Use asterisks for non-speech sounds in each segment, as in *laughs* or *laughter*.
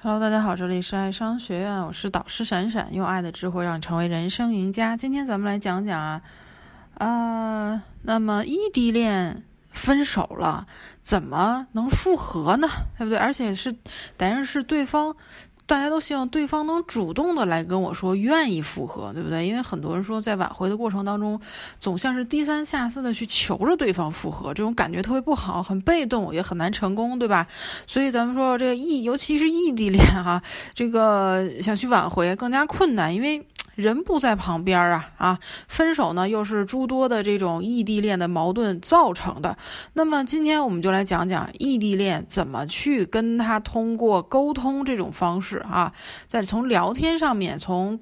Hello，大家好，这里是爱商学院，我是导师闪闪，用爱的智慧让你成为人生赢家。今天咱们来讲讲啊，呃，那么异地恋分手了，怎么能复合呢？对不对？而且是，等于是对方。大家都希望对方能主动的来跟我说愿意复合，对不对？因为很多人说在挽回的过程当中，总像是低三下四的去求着对方复合，这种感觉特别不好，很被动，也很难成功，对吧？所以咱们说这个异，尤其是异地恋哈，这个想去挽回更加困难，因为。人不在旁边啊啊！分手呢，又是诸多的这种异地恋的矛盾造成的。那么今天我们就来讲讲异地恋怎么去跟他通过沟通这种方式啊，在从聊天上面从。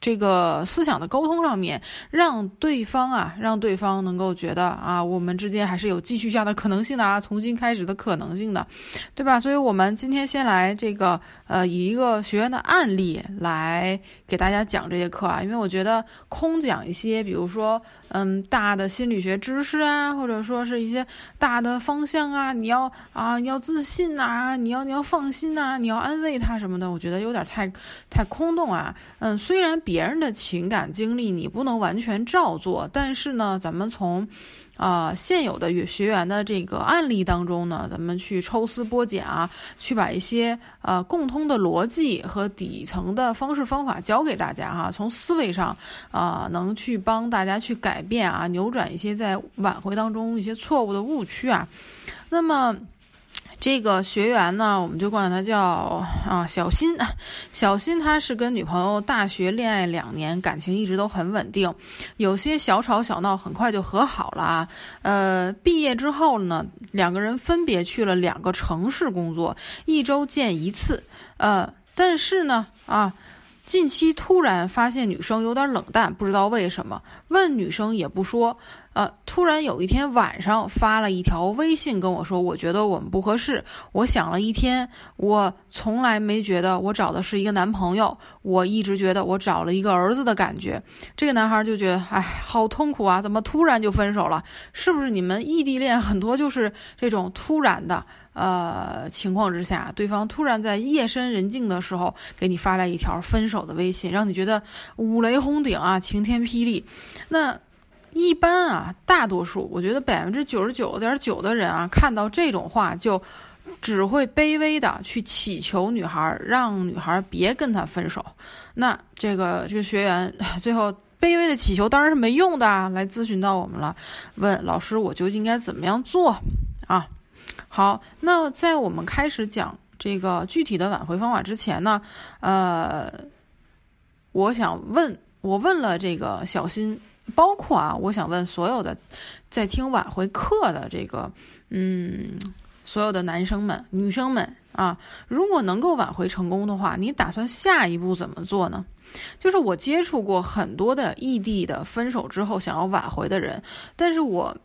这个思想的沟通上面，让对方啊，让对方能够觉得啊，我们之间还是有继续下的可能性的啊，重新开始的可能性的，对吧？所以，我们今天先来这个呃，以一个学员的案例来给大家讲这节课啊，因为我觉得空讲一些，比如说嗯，大的心理学知识啊，或者说是一些大的方向啊，你要啊，你要自信呐，你要你要放心呐，你要安慰他什么的，我觉得有点太太空洞啊。嗯，虽然。别人的情感经历你不能完全照做，但是呢，咱们从，啊现有的学员的这个案例当中呢，咱们去抽丝剥茧啊，去把一些呃共通的逻辑和底层的方式方法教给大家哈，从思维上啊能去帮大家去改变啊，扭转一些在挽回当中一些错误的误区啊，那么。这个学员呢，我们就管他叫啊小新。*laughs* 小新他是跟女朋友大学恋爱两年，感情一直都很稳定，有些小吵小闹，很快就和好了啊。呃，毕业之后呢，两个人分别去了两个城市工作，一周见一次。呃，但是呢，啊。近期突然发现女生有点冷淡，不知道为什么，问女生也不说。呃，突然有一天晚上发了一条微信跟我说：“我觉得我们不合适。”我想了一天，我从来没觉得我找的是一个男朋友，我一直觉得我找了一个儿子的感觉。这个男孩就觉得，哎，好痛苦啊！怎么突然就分手了？是不是你们异地恋很多就是这种突然的？呃，情况之下，对方突然在夜深人静的时候给你发来一条分手的微信，让你觉得五雷轰顶啊，晴天霹雳。那一般啊，大多数，我觉得百分之九十九点九的人啊，看到这种话就只会卑微的去祈求女孩，让女孩别跟他分手。那这个这个学员 *laughs* 最后卑微的祈求当然是没用的啊，来咨询到我们了，问老师，我究竟应该怎么样做啊？好，那在我们开始讲这个具体的挽回方法之前呢，呃，我想问，我问了这个小新，包括啊，我想问所有的在听挽回课的这个，嗯，所有的男生们、女生们啊，如果能够挽回成功的话，你打算下一步怎么做呢？就是我接触过很多的异地的分手之后想要挽回的人，但是我。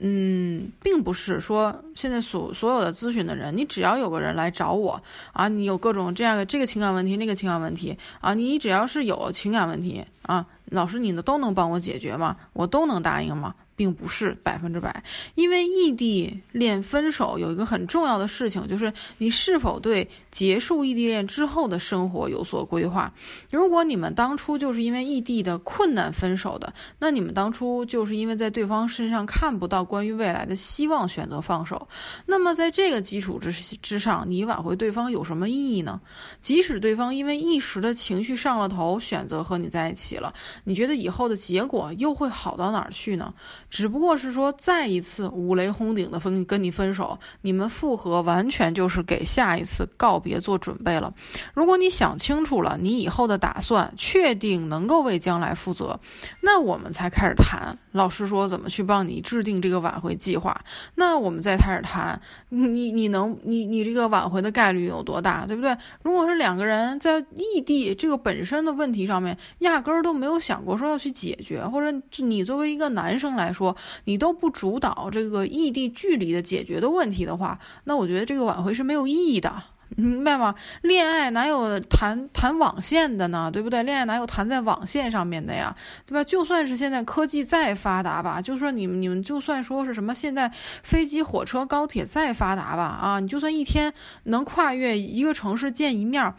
嗯，并不是说现在所所有的咨询的人，你只要有个人来找我啊，你有各种这样的这个情感问题、那个情感问题啊，你只要是有情感问题啊，老师你呢都能帮我解决吗？我都能答应吗？并不是百分之百，因为异地恋分手有一个很重要的事情，就是你是否对结束异地恋之后的生活有所规划。如果你们当初就是因为异地的困难分手的，那你们当初就是因为在对方身上看不到关于未来的希望，选择放手。那么在这个基础之之上，你挽回对方有什么意义呢？即使对方因为一时的情绪上了头，选择和你在一起了，你觉得以后的结果又会好到哪儿去呢？只不过是说，再一次五雷轰顶的分跟你分手，你们复合完全就是给下一次告别做准备了。如果你想清楚了，你以后的打算，确定能够为将来负责，那我们才开始谈。老师说怎么去帮你制定这个挽回计划，那我们再开始谈。你你能你你这个挽回的概率有多大，对不对？如果是两个人在异地这个本身的问题上面，压根儿都没有想过说要去解决，或者你作为一个男生来说。说你都不主导这个异地距离的解决的问题的话，那我觉得这个挽回是没有意义的。明白吗？恋爱哪有谈谈网线的呢？对不对？恋爱哪有谈在网线上面的呀？对吧？就算是现在科技再发达吧，就说你们你们就算说是什么现在飞机、火车、高铁再发达吧，啊，你就算一天能跨越一个城市见一面，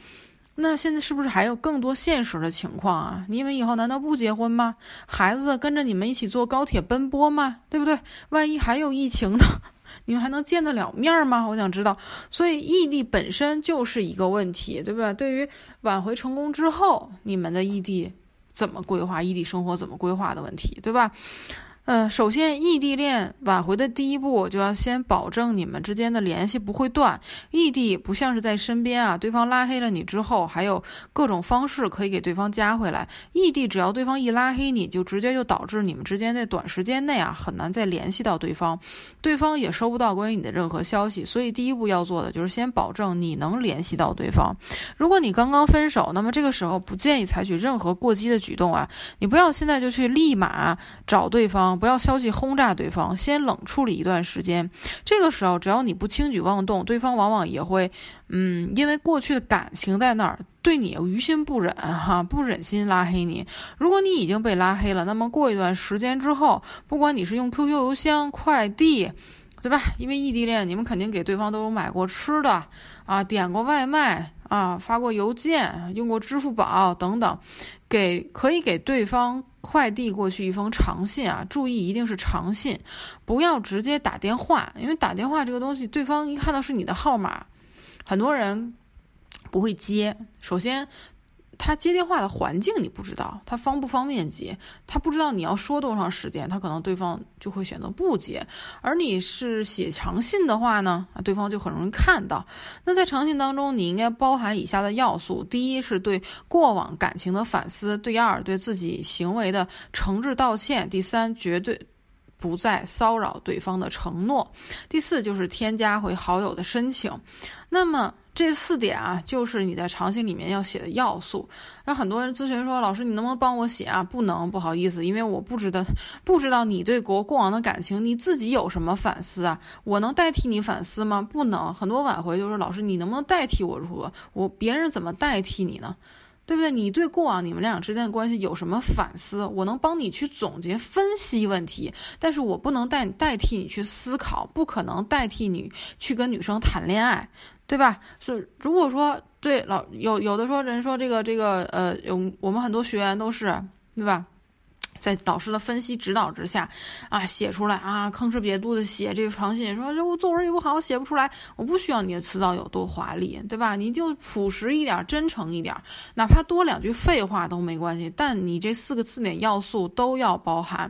那现在是不是还有更多现实的情况啊？你们以后难道不结婚吗？孩子跟着你们一起坐高铁奔波吗？对不对？万一还有疫情呢？*laughs* 你们还能见得了面吗？我想知道。所以异地本身就是一个问题，对吧？对于挽回成功之后，你们的异地怎么规划，异地生活怎么规划的问题，对吧？呃，首先，异地恋挽回的第一步，就要先保证你们之间的联系不会断。异地不像是在身边啊，对方拉黑了你之后，还有各种方式可以给对方加回来。异地只要对方一拉黑你，就直接就导致你们之间在短时间内啊很难再联系到对方，对方也收不到关于你的任何消息。所以第一步要做的就是先保证你能联系到对方。如果你刚刚分手，那么这个时候不建议采取任何过激的举动啊，你不要现在就去立马找对方。不要消息轰炸对方，先冷处理一段时间。这个时候，只要你不轻举妄动，对方往往也会，嗯，因为过去的感情在那儿，对你于心不忍，哈，不忍心拉黑你。如果你已经被拉黑了，那么过一段时间之后，不管你是用 QQ 邮箱、快递，对吧？因为异地恋，你们肯定给对方都有买过吃的啊，点过外卖啊，发过邮件，用过支付宝等等，给可以给对方。快递过去一封长信啊，注意一定是长信，不要直接打电话，因为打电话这个东西，对方一看到是你的号码，很多人不会接。首先。他接电话的环境你不知道，他方不方便接，他不知道你要说多长时间，他可能对方就会选择不接。而你是写长信的话呢，啊，对方就很容易看到。那在长信当中，你应该包含以下的要素：第一是对过往感情的反思；第二对自己行为的诚挚道歉；第三绝对不再骚扰对方的承诺；第四就是添加回好友的申请。那么。这四点啊，就是你在长信里面要写的要素。那很多人咨询说，老师，你能不能帮我写啊？不能，不好意思，因为我不知道，不知道你对过过往的感情，你自己有什么反思啊？我能代替你反思吗？不能。很多挽回就是，老师，你能不能代替我如何？我别人怎么代替你呢？对不对？你对过往你们俩之间的关系有什么反思？我能帮你去总结分析问题，但是我不能代代替你去思考，不可能代替你去跟女生谈恋爱。对吧？是如果说对老有有的说人说这个这个呃有我们很多学员都是对吧？在老师的分析指导之下，啊，写出来啊，吭哧瘪肚的写这个长信，说这我作文也不好，写不出来。我不需要你的词藻有多华丽，对吧？你就朴实一点，真诚一点，哪怕多两句废话都没关系。但你这四个字典要素都要包含，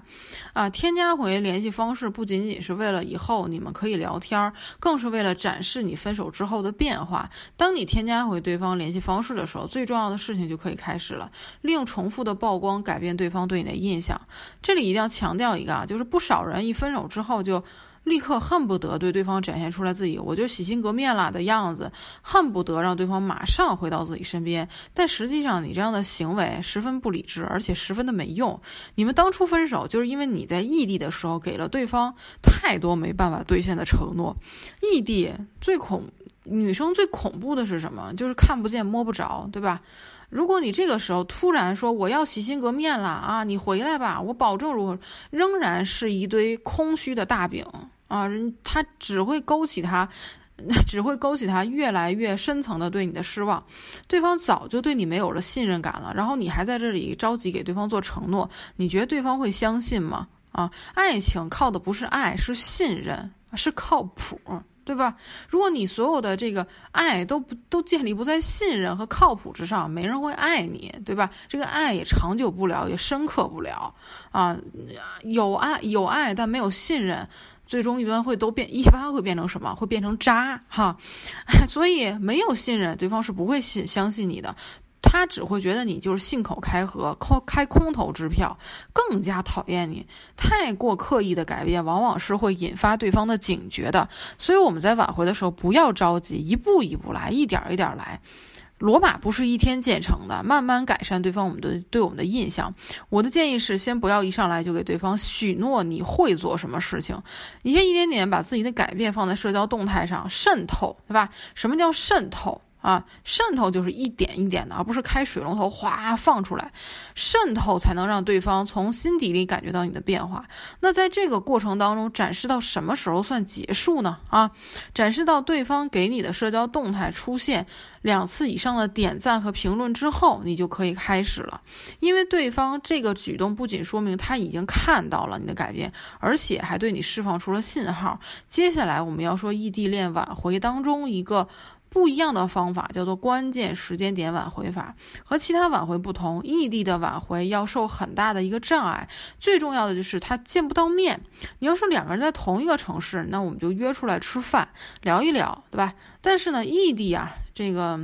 啊，添加回联系方式不仅仅是为了以后你们可以聊天，更是为了展示你分手之后的变化。当你添加回对方联系方式的时候，最重要的事情就可以开始了，利用重复的曝光改变对方对你的印象。想，这里一定要强调一个啊，就是不少人一分手之后就立刻恨不得对对方展现出来自己我就洗心革面了的样子，恨不得让对方马上回到自己身边。但实际上，你这样的行为十分不理智，而且十分的没用。你们当初分手就是因为你在异地的时候给了对方太多没办法兑现的承诺。异地最恐女生最恐怖的是什么？就是看不见摸不着，对吧？如果你这个时候突然说我要洗心革面了啊，你回来吧，我保证如何，仍然是一堆空虚的大饼啊，人他只会勾起他，*laughs* 只会勾起他越来越深层的对你的失望。对方早就对你没有了信任感了，然后你还在这里着急给对方做承诺，你觉得对方会相信吗？啊，爱情靠的不是爱，是信任，是靠谱。对吧？如果你所有的这个爱都不都建立不在信任和靠谱之上，没人会爱你，对吧？这个爱也长久不了，也深刻不了啊。有爱有爱，但没有信任，最终一般会都变，一般会变成什么？会变成渣哈。*laughs* 所以没有信任，对方是不会信相信你的。他只会觉得你就是信口开河、空开空头支票，更加讨厌你。太过刻意的改变，往往是会引发对方的警觉的。所以我们在挽回的时候，不要着急，一步一步来，一点一点来。罗马不是一天建成的，慢慢改善对方我们的对我们的印象。我的建议是，先不要一上来就给对方许诺你会做什么事情，你先一点点把自己的改变放在社交动态上渗透，对吧？什么叫渗透？啊，渗透就是一点一点的，而不是开水龙头哗放出来，渗透才能让对方从心底里感觉到你的变化。那在这个过程当中，展示到什么时候算结束呢？啊，展示到对方给你的社交动态出现两次以上的点赞和评论之后，你就可以开始了。因为对方这个举动不仅说明他已经看到了你的改变，而且还对你释放出了信号。接下来我们要说异地恋挽回当中一个。不一样的方法叫做关键时间点挽回法，和其他挽回不同，异地的挽回要受很大的一个障碍。最重要的就是他见不到面。你要是两个人在同一个城市，那我们就约出来吃饭聊一聊，对吧？但是呢，异地啊，这个。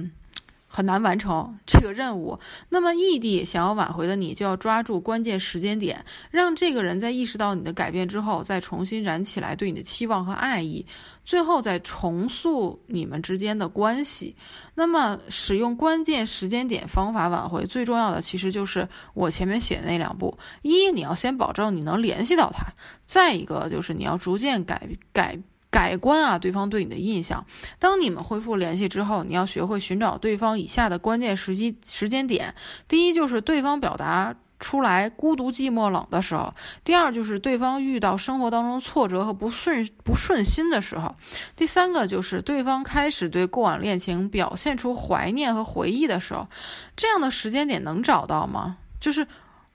很难完成这个任务，那么异地想要挽回的你就要抓住关键时间点，让这个人在意识到你的改变之后，再重新燃起来对你的期望和爱意，最后再重塑你们之间的关系。那么使用关键时间点方法挽回，最重要的其实就是我前面写的那两步：一，你要先保证你能联系到他；再一个就是你要逐渐改改。改观啊，对方对你的印象。当你们恢复联系之后，你要学会寻找对方以下的关键时机时间点：第一，就是对方表达出来孤独、寂寞、冷的时候；第二，就是对方遇到生活当中挫折和不顺不顺心的时候；第三个，就是对方开始对过往恋情表现出怀念和回忆的时候。这样的时间点能找到吗？就是。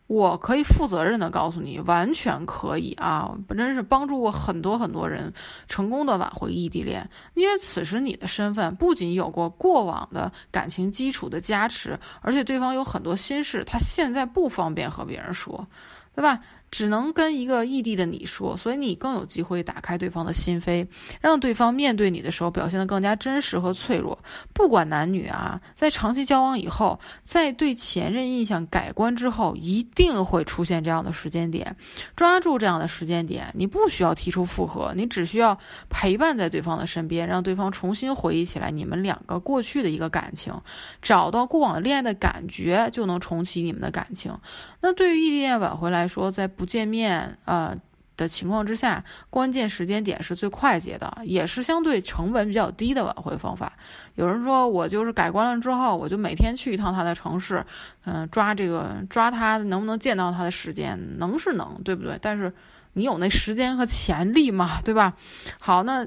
我可以负责任的告诉你，完全可以啊！真是帮助过很多很多人成功的挽回异地恋，因为此时你的身份不仅有过过往的感情基础的加持，而且对方有很多心事，他现在不方便和别人说，对吧？只能跟一个异地的你说，所以你更有机会打开对方的心扉，让对方面对你的时候表现得更加真实和脆弱。不管男女啊，在长期交往以后，在对前任印象改观之后，一定会出现这样的时间点。抓住这样的时间点，你不需要提出复合，你只需要陪伴在对方的身边，让对方重新回忆起来你们两个过去的一个感情，找到过往恋爱的感觉，就能重启你们的感情。那对于异地恋挽回来说，在不见面呃的情况之下，关键时间点是最快捷的，也是相对成本比较低的挽回方法。有人说我就是改观了之后，我就每天去一趟他的城市，嗯，抓这个抓他能不能见到他的时间，能是能，对不对？但是你有那时间和潜力吗？对吧？好，那。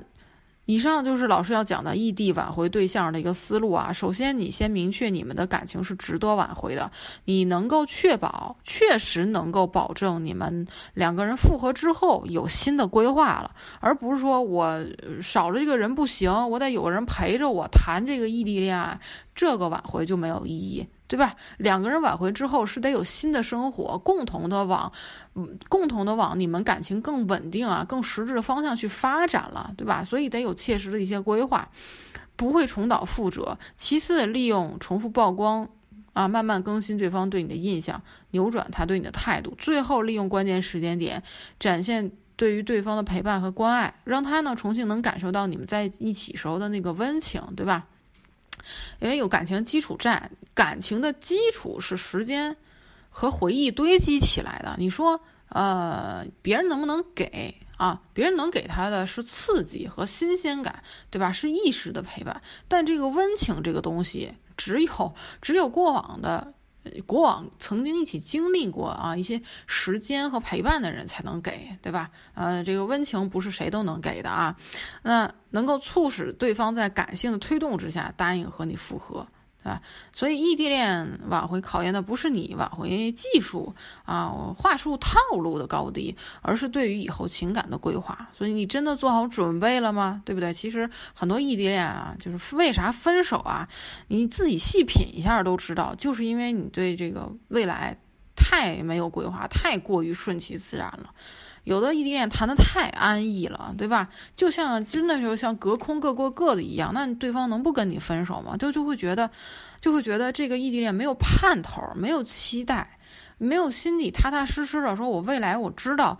以上就是老师要讲的异地挽回对象的一个思路啊。首先，你先明确你们的感情是值得挽回的，你能够确保，确实能够保证你们两个人复合之后有新的规划了，而不是说我少了这个人不行，我得有个人陪着我谈这个异地恋爱，这个挽回就没有意义。对吧？两个人挽回之后是得有新的生活，共同的往，嗯，共同的往你们感情更稳定啊、更实质的方向去发展了，对吧？所以得有切实的一些规划，不会重蹈覆辙。其次，利用重复曝光啊，慢慢更新对方对你的印象，扭转他对你的态度。最后，利用关键时间点，展现对于对方的陪伴和关爱，让他呢重新能感受到你们在一起时候的那个温情，对吧？因为有感情基础在，感情的基础是时间和回忆堆积起来的。你说，呃，别人能不能给啊？别人能给他的是刺激和新鲜感，对吧？是一时的陪伴。但这个温情这个东西，只有只有过往的。过往曾经一起经历过啊一些时间和陪伴的人才能给，对吧？呃，这个温情不是谁都能给的啊。那能够促使对方在感性的推动之下答应和你复合。啊，所以异地恋挽回考验的不是你挽回技术啊、话术套路的高低，而是对于以后情感的规划。所以你真的做好准备了吗？对不对？其实很多异地恋啊，就是为啥分手啊？你自己细品一下都知道，就是因为你对这个未来太没有规划，太过于顺其自然了。有的异地恋谈得太安逸了，对吧？就像真的就像隔空各过各的一样，那对方能不跟你分手吗？就就会觉得，就会觉得这个异地恋没有盼头，没有期待，没有心里踏踏实实的说，我未来我知道，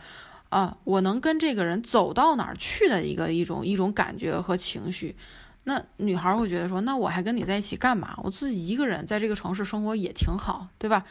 啊，我能跟这个人走到哪儿去的一个一种一种感觉和情绪。那女孩会觉得说，那我还跟你在一起干嘛？我自己一个人在这个城市生活也挺好，对吧？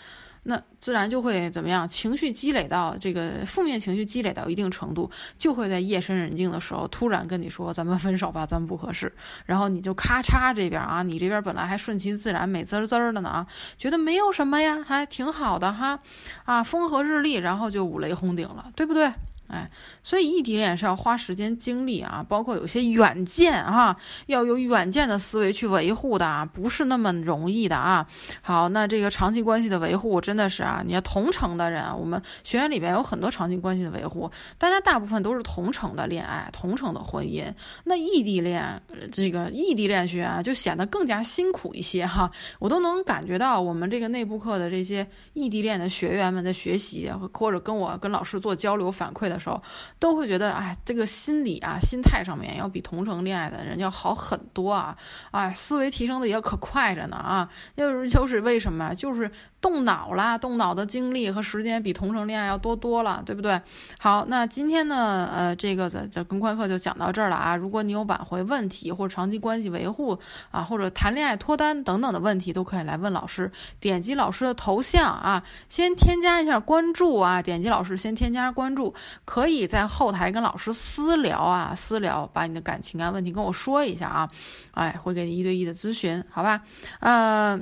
那自然就会怎么样？情绪积累到这个负面情绪积累到一定程度，就会在夜深人静的时候突然跟你说：“咱们分手吧，咱们不合适。”然后你就咔嚓这边啊，你这边本来还顺其自然、美滋滋的呢啊，觉得没有什么呀，还挺好的哈，啊，风和日丽，然后就五雷轰顶了，对不对？哎，所以异地恋是要花时间精力啊，包括有些远见哈，要有远见的思维去维护的啊，不是那么容易的啊。好，那这个长期关系的维护真的是啊，你要同城的人，我们学院里边有很多长期关系的维护，大家大部分都是同城的恋爱，同城的婚姻。那异地恋，这个异地恋学啊，就显得更加辛苦一些哈。我都能感觉到我们这个内部课的这些异地恋的学员们在学习，或者跟我跟老师做交流反馈的。的时候，都会觉得，哎，这个心理啊、心态上面要比同城恋爱的人要好很多啊，哎，思维提升的也可快着呢啊，就是就是为什么？就是动脑啦，动脑的精力和时间比同城恋爱要多多了，对不对？好，那今天呢，呃，这个这这公开课就讲到这儿了啊。如果你有挽回问题或者长期关系维护啊，或者谈恋爱脱单等等的问题，都可以来问老师。点击老师的头像啊，先添加一下关注啊，点击老师先添加关注。可以在后台跟老师私聊啊，私聊，把你的感情啊问题跟我说一下啊，哎，会给你一对一的咨询，好吧？呃，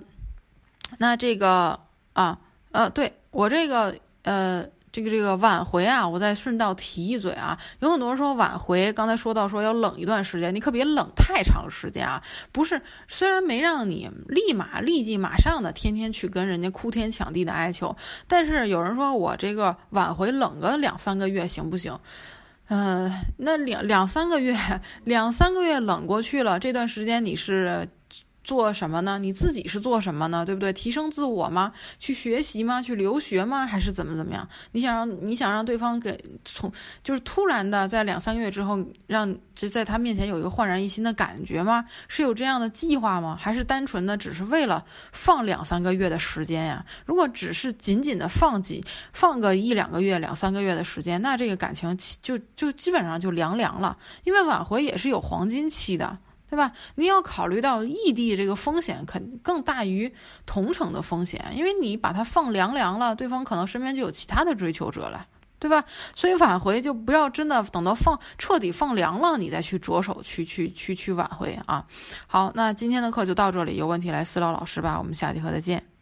那这个啊，呃，对我这个呃。这个这个挽回啊，我再顺道提一嘴啊，有很多人说挽回，刚才说到说要冷一段时间，你可别冷太长时间啊。不是，虽然没让你立马立即马上的天天去跟人家哭天抢地的哀求，但是有人说我这个挽回冷个两三个月行不行？呃，那两两三个月，两三个月冷过去了，这段时间你是。做什么呢？你自己是做什么呢？对不对？提升自我吗？去学习吗？去留学吗？还是怎么怎么样？你想让你想让对方给从就是突然的在两三个月之后让就在他面前有一个焕然一新的感觉吗？是有这样的计划吗？还是单纯的只是为了放两三个月的时间呀？如果只是仅仅的放几放个一两个月、两三个月的时间，那这个感情就就基本上就凉凉了。因为挽回也是有黄金期的。对吧？你要考虑到异地这个风险，肯更大于同城的风险，因为你把它放凉凉了，对方可能身边就有其他的追求者了，对吧？所以挽回就不要真的等到放彻底放凉了，你再去着手去去去去挽回啊。好，那今天的课就到这里，有问题来私聊老师吧，我们下节课再见。